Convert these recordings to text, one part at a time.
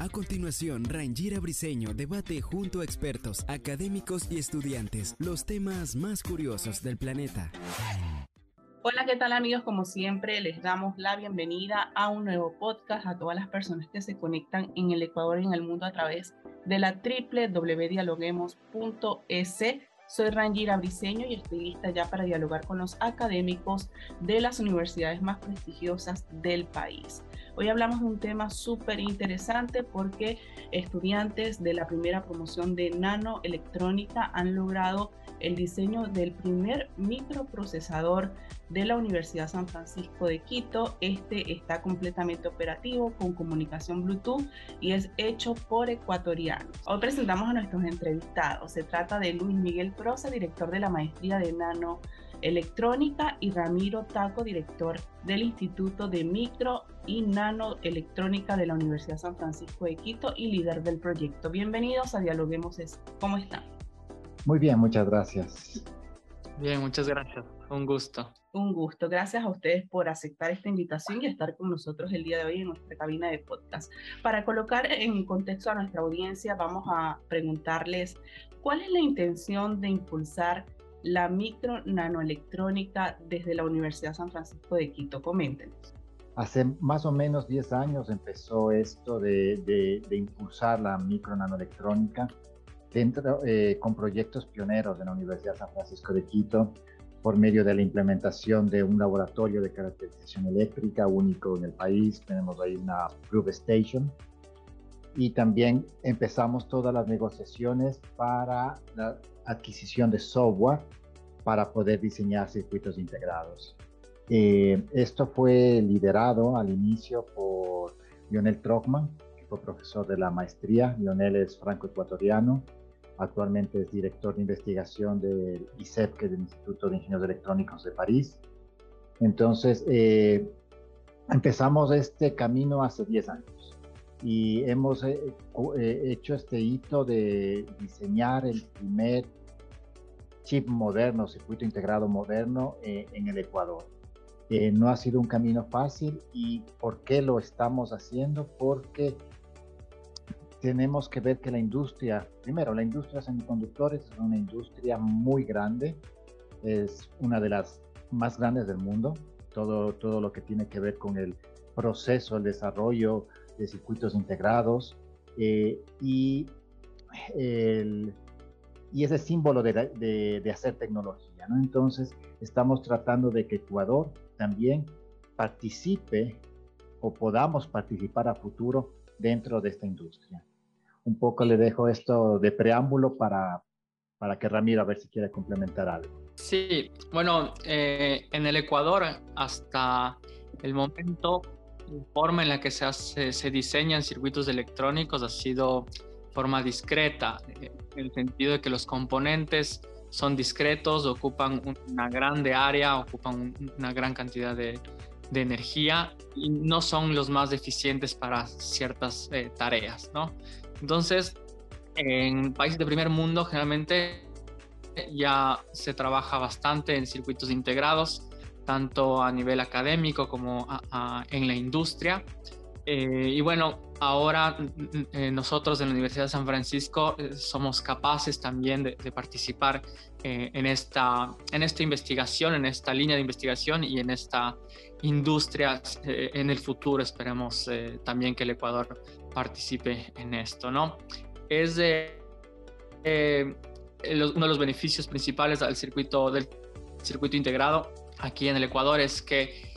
A continuación, Rangira Briseño debate junto a expertos, académicos y estudiantes los temas más curiosos del planeta. Hola, ¿qué tal amigos? Como siempre, les damos la bienvenida a un nuevo podcast a todas las personas que se conectan en el Ecuador y en el mundo a través de la www.dialoguemos.es soy Rangira Briseño y estoy lista ya para dialogar con los académicos de las universidades más prestigiosas del país. Hoy hablamos de un tema súper interesante porque estudiantes de la primera promoción de nanoelectrónica han logrado el diseño del primer microprocesador de la Universidad San Francisco de Quito. Este está completamente operativo con comunicación Bluetooth y es hecho por ecuatorianos. Hoy presentamos a nuestros entrevistados. Se trata de Luis Miguel Prosa, director de la maestría de nanoelectrónica, y Ramiro Taco, director del Instituto de Micro y Nanoelectrónica de la Universidad San Francisco de Quito y líder del proyecto. Bienvenidos a Dialoguemos. ¿Cómo están? Muy bien, muchas gracias. Bien, muchas gracias. Un gusto. Un gusto. Gracias a ustedes por aceptar esta invitación y estar con nosotros el día de hoy en nuestra cabina de podcast. Para colocar en contexto a nuestra audiencia, vamos a preguntarles cuál es la intención de impulsar la micro nanoelectrónica desde la Universidad San Francisco de Quito. Coméntenos. Hace más o menos 10 años empezó esto de, de, de impulsar la micro nanoelectrónica dentro, eh, con proyectos pioneros de la Universidad San Francisco de Quito por medio de la implementación de un laboratorio de caracterización eléctrica único en el país. Tenemos ahí una Proof Station. Y también empezamos todas las negociaciones para la adquisición de software para poder diseñar circuitos integrados. Eh, esto fue liderado al inicio por Lionel Trockman, que fue profesor de la maestría. Lionel es franco-ecuatoriano Actualmente es director de investigación del ICEP, que es el Instituto de Ingenieros Electrónicos de París. Entonces, eh, empezamos este camino hace 10 años y hemos eh, eh, hecho este hito de diseñar el primer chip moderno, circuito integrado moderno en el Ecuador. No ha sido un camino fácil y ¿por qué lo estamos haciendo? Porque tenemos que ver que la industria, primero, la industria de semiconductores es una industria muy grande, es una de las más grandes del mundo, todo, todo lo que tiene que ver con el proceso, el desarrollo de circuitos integrados eh, y, el, y ese símbolo de, de, hacer tecnología. ¿no? Entonces, estamos tratando de que Ecuador también participe o podamos participar a futuro dentro de esta industria un poco le dejo esto de preámbulo para, para que Ramiro a ver si quiere complementar algo. Sí, bueno, eh, en el Ecuador hasta el momento, la forma en la que se, se diseñan circuitos electrónicos ha sido forma discreta, en el sentido de que los componentes son discretos, ocupan una grande área, ocupan una gran cantidad de, de energía y no son los más eficientes para ciertas eh, tareas, ¿no? Entonces, en países de primer mundo generalmente ya se trabaja bastante en circuitos integrados, tanto a nivel académico como en la industria. Eh, y bueno, ahora eh, nosotros en la Universidad de San Francisco eh, somos capaces también de, participar en, esta, en esta investigación, en esta línea de investigación y en esta industria en el futuro. Esperemos también que el Ecuador participe en esto, ¿no? Es uno de los beneficios principales del circuito, del circuito integrado aquí en el Ecuador es que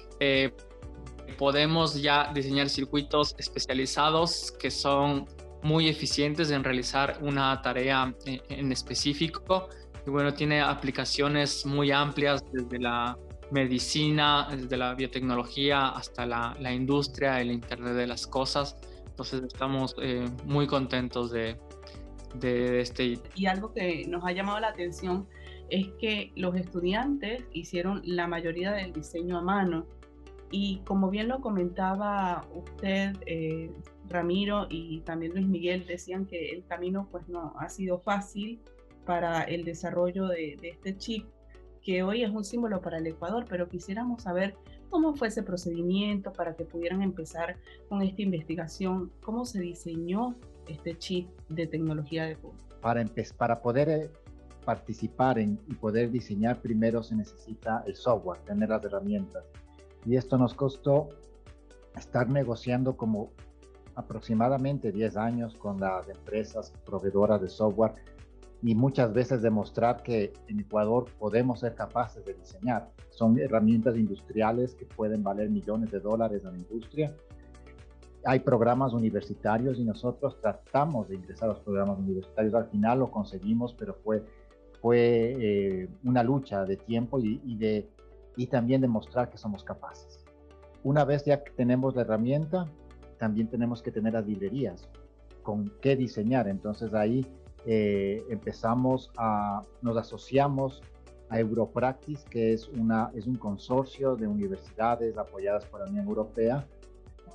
podemos ya diseñar circuitos especializados que son muy eficientes en realizar una tarea en específico. Y bueno, tiene aplicaciones muy amplias desde la medicina, desde la biotecnología hasta la, la industria, el Internet de las Cosas. Entonces estamos eh, muy contentos de, de este. Y algo que nos ha llamado la atención es que los estudiantes hicieron la mayoría del diseño a mano. Y como bien lo comentaba usted, eh, Ramiro y también Luis Miguel, decían que el camino pues no ha sido fácil para el desarrollo de, de este chip que hoy es un símbolo para el Ecuador, pero quisiéramos saber cómo fue ese procedimiento para que pudieran empezar con esta investigación, cómo se diseñó este chip de tecnología de punta. Para, para poder eh, participar en, y poder diseñar, primero se necesita el software, tener las herramientas. Y esto nos costó estar negociando como aproximadamente 10 años con las empresas proveedoras de software y muchas veces demostrar que en Ecuador podemos ser capaces de diseñar. Son herramientas industriales que pueden valer millones de dólares a la industria. Hay programas universitarios y nosotros tratamos de ingresar a los programas universitarios. Al final lo conseguimos, pero fue, fue eh, una lucha de tiempo y, y, de, y también demostrar que somos capaces. Una vez ya que tenemos la herramienta, también tenemos que tener las librerías con qué diseñar. Entonces ahí eh, empezamos a, nos asociamos a Europractice, que es, una, es un consorcio de universidades apoyadas por la Unión Europea,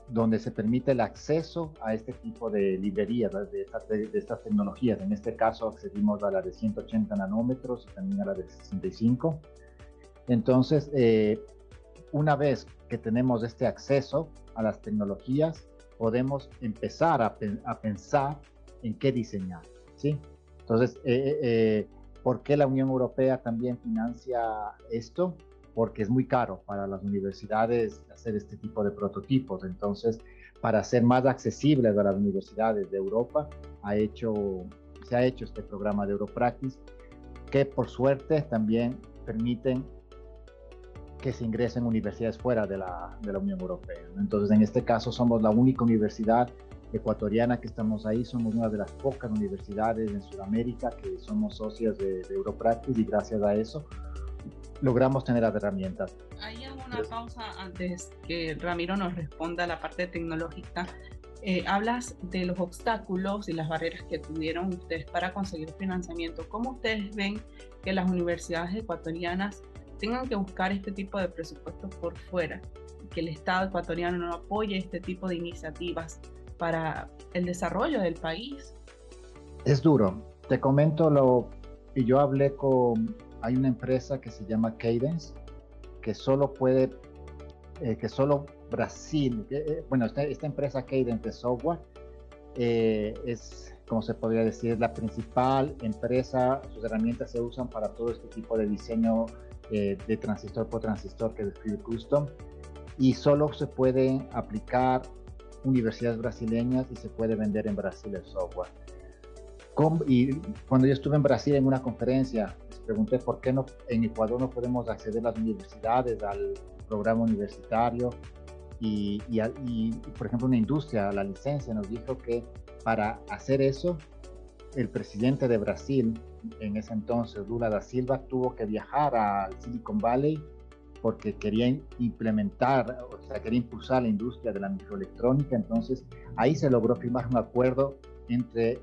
donde se permite el acceso a este tipo de librerías, de, de, estas tecnologías. En este caso accedimos a la de 180 nanómetros y también a la de 65. Entonces, eh, una vez que tenemos este acceso a las tecnologías, podemos empezar a, a pensar en qué diseñar. ¿sí? Entonces, eh, eh, eh, ¿por qué la Unión Europea también financia esto? Porque es muy caro para las universidades hacer este tipo de prototipos. Entonces, para ser más accesibles a las universidades de Europa, ha hecho, se ha hecho este programa de Europractice, que por suerte también permiten que se ingresen universidades fuera de la, de la Unión Europea. Entonces, en este caso, somos la única universidad ecuatoriana que estamos ahí. Somos una de las pocas universidades en Sudamérica que somos socias de, de Europractice y gracias a eso logramos tener las herramientas. Hay alguna pausa antes que Ramiro nos responda a la parte tecnológica. Eh, hablas de los obstáculos y las barreras que tuvieron ustedes para conseguir financiamiento. ¿Cómo ustedes ven que las universidades ecuatorianas tengan que buscar este tipo de presupuestos por fuera? Que el Estado ecuatoriano no apoye este tipo de iniciativas para el desarrollo del país. Es duro. Te comento lo y yo hablé con hay una empresa que se llama Cadence que solo puede eh, que solo Brasil eh, bueno esta, esta, empresa Cadence de software eh, es como se podría decir la principal empresa sus herramientas se usan para todo este tipo de diseño eh, de transistor por transistor que describe Custom y solo se puede aplicar universidades brasileñas y se puede vender en Brasil el software. y cuando yo estuve en Brasil en una conferencia, les pregunté por qué no, en Ecuador no podemos acceder a las universidades, al programa universitario. Y, y, por ejemplo, una industria, la licencia, nos dijo que para hacer eso, el presidente de Brasil, en ese entonces, Lula da Silva, tuvo que viajar al Silicon Valley porque querían implementar, o sea, quería impulsar la industria de la microelectrónica. Entonces, ahí se logró firmar un acuerdo entre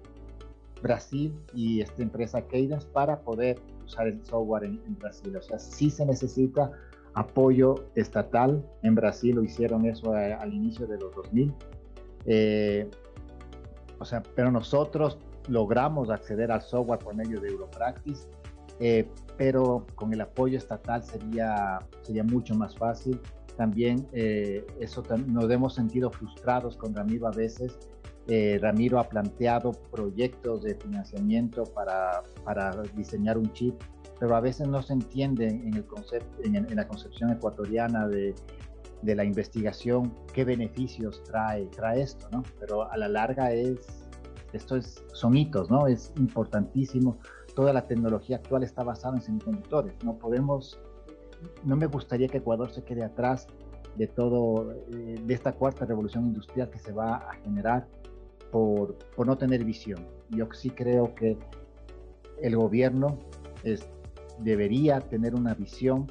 Brasil y esta empresa Cadence para poder usar el software en, Brasil. O sea, sí se necesita apoyo estatal. En Brasil lo hicieron eso al inicio de los 2000. Eh, o sea, pero nosotros logramos acceder al software por medio de Europractice eh, pero con el apoyo estatal sería, sería mucho más fácil. También eh, eso nos hemos sentido frustrados con Ramiro a veces. Eh, Ramiro ha planteado proyectos de financiamiento para, para, diseñar un chip, pero a veces no se entiende en, el concepto, en, en la concepción ecuatoriana de, de, la investigación qué beneficios trae, trae esto, ¿no? Pero a la larga es, esto es, son hitos, ¿no? Es importantísimo toda la tecnología actual está basada en semiconductores. No podemos, no me gustaría que Ecuador se quede atrás de todo, eh, de esta cuarta revolución industrial que se va a generar por, por no tener visión. Yo sí creo que el gobierno es, debería tener una visión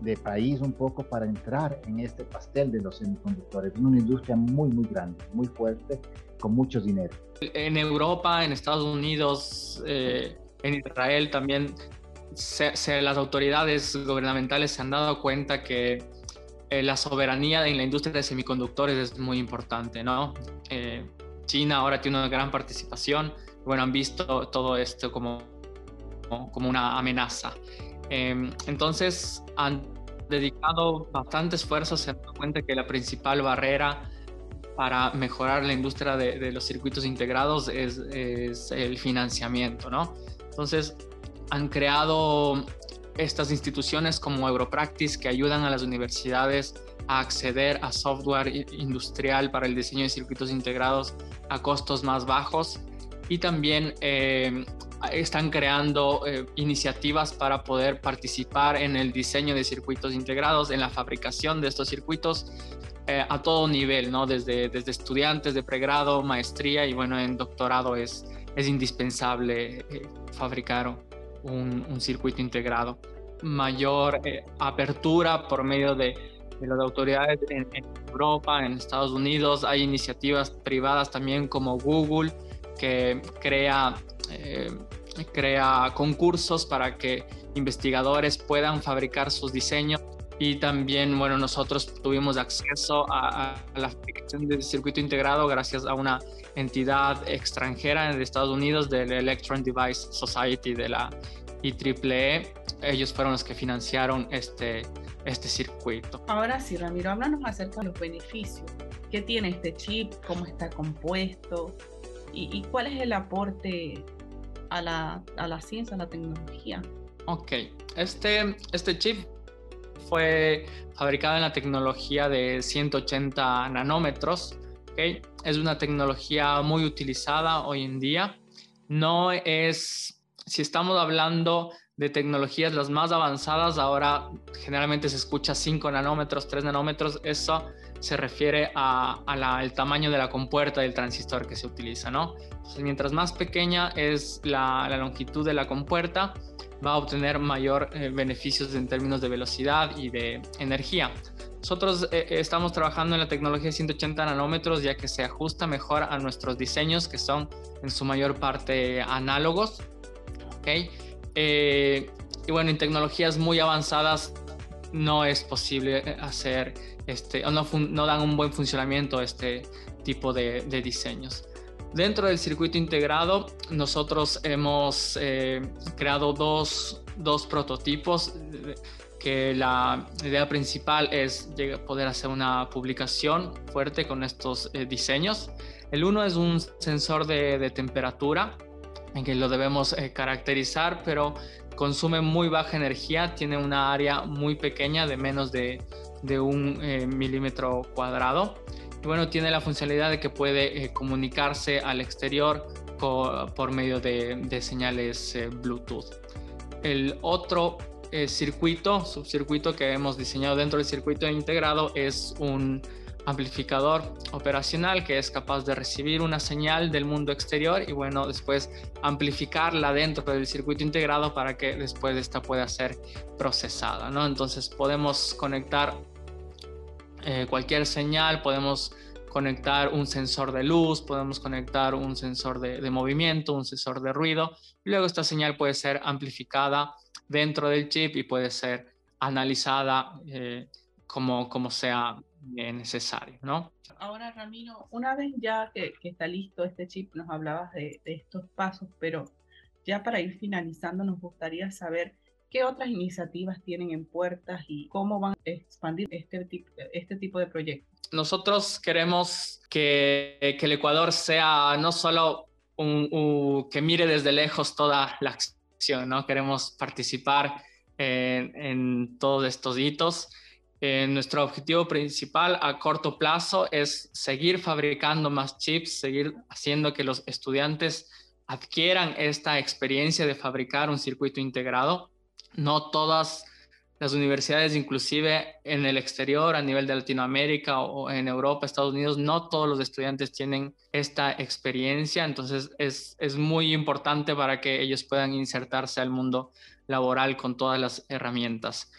de país un poco para entrar en este pastel de los semiconductores. Es una industria muy, muy grande, muy fuerte, con mucho dinero. En Europa, en Estados Unidos, eh, en Israel también, se, las autoridades gubernamentales se han dado cuenta que eh, la soberanía en la industria de semiconductores es muy importante, ¿no? Eh, China ahora tiene una gran participación, bueno, han visto todo esto como, como una amenaza. Em, entonces han dedicado bastante esfuerzo, se han dado cuenta que la principal barrera para mejorar la industria de, los circuitos integrados es, el financiamiento, ¿no? Entonces han creado estas instituciones como Europractice que ayudan a las universidades a acceder a software industrial para el diseño de circuitos integrados a costos más bajos y también eh, están creando eh, iniciativas para poder participar en el diseño de circuitos integrados, en la fabricación de estos circuitos eh, a todo nivel, ¿no? Desde, desde estudiantes de pregrado, maestría y bueno, en doctorado es, es indispensable fabricar un, un, circuito integrado. Mayor apertura por medio de, de las autoridades en, en Europa, en Estados Unidos, hay iniciativas privadas también como Google que crea, eh, crea concursos para que investigadores puedan fabricar sus diseños y también, bueno, nosotros tuvimos acceso a, la fabricación del circuito integrado gracias a una entidad extranjera en Estados Unidos del Electron Device Society de la IEEE. Ellos fueron los que financiaron este, este circuito. Ahora sí, Ramiro, háblanos acerca de los beneficios. ¿Qué tiene este chip? ¿Cómo está compuesto? ¿Y, cuál es el aporte a la, a la, ciencia, a la tecnología? Ok, este, este chip fue fabricado en la tecnología de 180 nanómetros. ¿okay? Es una tecnología muy utilizada hoy en día. No es, si estamos hablando de tecnologías las más avanzadas, ahora generalmente se escucha 5 nanómetros, 3 nanómetros, eso se refiere al tamaño de la compuerta del transistor que se utiliza, ¿no? mientras más pequeña es la, longitud de la compuerta, va a obtener mayor eh, beneficios en términos de velocidad y de energía. Nosotros eh, eh, estamos trabajando en la tecnología de 180 nanómetros ya que se ajusta mejor a nuestros diseños que son en su mayor parte análogos. ¿okay? y bueno, en tecnologías muy avanzadas no es posible hacer este, o no, no dan un buen funcionamiento a este tipo de, diseños. Dentro del circuito integrado, nosotros hemos eh, creado dos, dos, prototipos que la idea principal es poder hacer una publicación fuerte con estos eh, diseños. El uno es un sensor de, de temperatura en que lo debemos eh, caracterizar, pero consume muy baja energía, tiene una área muy pequeña de menos de de un eh, milímetro cuadrado. Y bueno, tiene la funcionalidad de que puede eh, comunicarse al exterior por medio de, señales eh, Bluetooth. El otro circuito, subcircuito que hemos diseñado dentro del circuito integrado es un amplificador operacional que es capaz de recibir una señal del mundo exterior y bueno, después amplificarla dentro del circuito integrado para que después esta pueda ser procesada, ¿no? Entonces podemos conectar eh, cualquier señal, podemos conectar un sensor de luz, podemos conectar un sensor de, movimiento, un sensor de ruido. Luego esta señal puede ser amplificada dentro del chip y puede ser analizada eh, como, como sea necesario, ¿no? Ahora, Ramiro, una vez ya que, está listo este chip, nos hablabas de, estos pasos, pero ya para ir finalizando, nos gustaría saber qué otras iniciativas tienen en puertas y cómo van a expandir este, tipo, este tipo de proyectos. Nosotros queremos que, que el Ecuador sea no solo un, que mire desde lejos toda la acción, ¿no? Queremos participar en, en todos estos hitos eh, nuestro objetivo principal a corto plazo es seguir fabricando más chips, seguir haciendo que los estudiantes adquieran esta experiencia de fabricar un circuito integrado. No todas las universidades, inclusive en el exterior, a nivel de Latinoamérica o en Europa, Estados Unidos, no todos los estudiantes tienen esta experiencia, entonces es, es muy importante para que ellos puedan insertarse al mundo laboral con todas las herramientas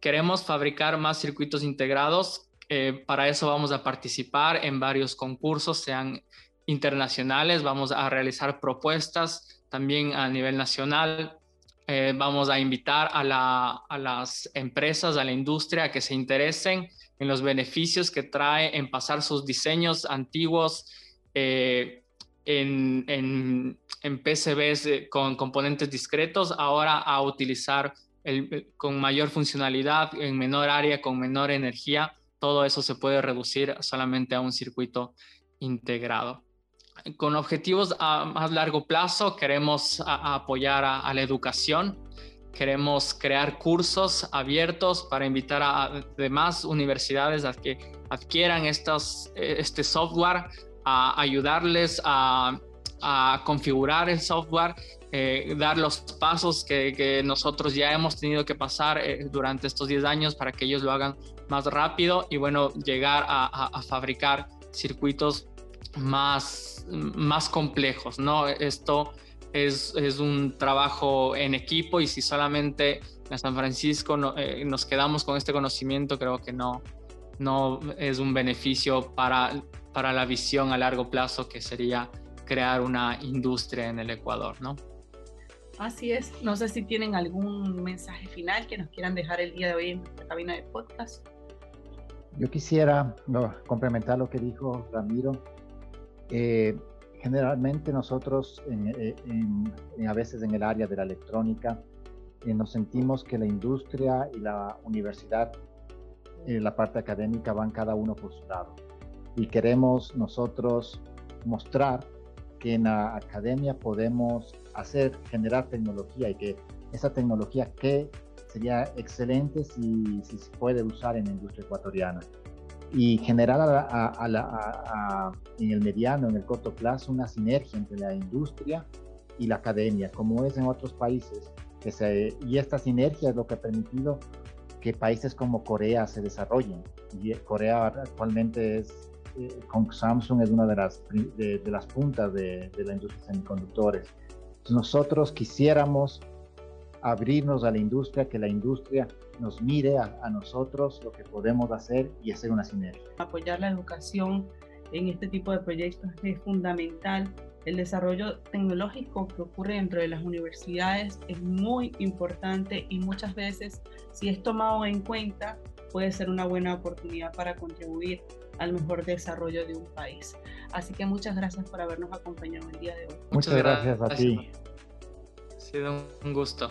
queremos fabricar más circuitos integrados. Eh, para eso vamos a participar en varios concursos, sean internacionales, vamos a realizar propuestas también a nivel nacional. Eh, vamos a invitar a, las empresas, a la industria a que se interesen en los beneficios que trae en pasar sus diseños antiguos eh, en, PCBs con componentes discretos, ahora a utilizar con mayor funcionalidad, en menor área, con menor energía. Todo eso se puede reducir solamente a un circuito integrado con objetivos a más largo plazo, queremos apoyar a, la educación, queremos crear cursos abiertos para invitar a, demás universidades a que adquieran estos, este software, a ayudarles a, configurar el software, eh, dar los pasos que, nosotros ya hemos tenido que pasar eh, durante estos 10 años para que ellos lo hagan más rápido y bueno, llegar a fabricar circuitos más, más complejos, ¿no? Esto es, es, un trabajo en equipo y si solamente en San Francisco eh, nos quedamos con este conocimiento, creo que no, no es un beneficio para, para la visión a largo plazo que sería crear una industria en el Ecuador, ¿no? Así es. No sé si tienen algún mensaje final que nos quieran dejar el día de hoy en nuestra cabina de podcast. Yo quisiera complementar lo que dijo Ramiro eh, generalmente nosotros, eh, a veces en el área de la electrónica, eh, nos sentimos que la industria y la universidad, la parte académica, van cada uno por su lado. Y queremos nosotros mostrar que en la academia podemos hacer, generar tecnología y que esa tecnología que sería excelente si, si se puede usar en la industria ecuatoriana y generar a, en el mediano, en el corto plazo, una sinergia entre la industria y la academia, como es en otros países. Que se, y esta sinergia es lo que ha permitido que países como Corea se desarrollen. Y Corea actualmente es, eh, con Samsung es una de las, de, las puntas de, de la industria de semiconductores. Nosotros quisiéramos abrirnos a la industria, que la industria nos mire a, nosotros lo que podemos hacer y hacer una sinergia. Apoyar la educación en este tipo de proyectos es fundamental. El desarrollo tecnológico que ocurre dentro de las universidades es muy importante y muchas veces, si es tomado en cuenta, puede ser una buena oportunidad para contribuir al mejor desarrollo de un país. Así que muchas gracias por habernos acompañado el día de hoy. Muchas, gracias, a ti. Ha sido un gusto.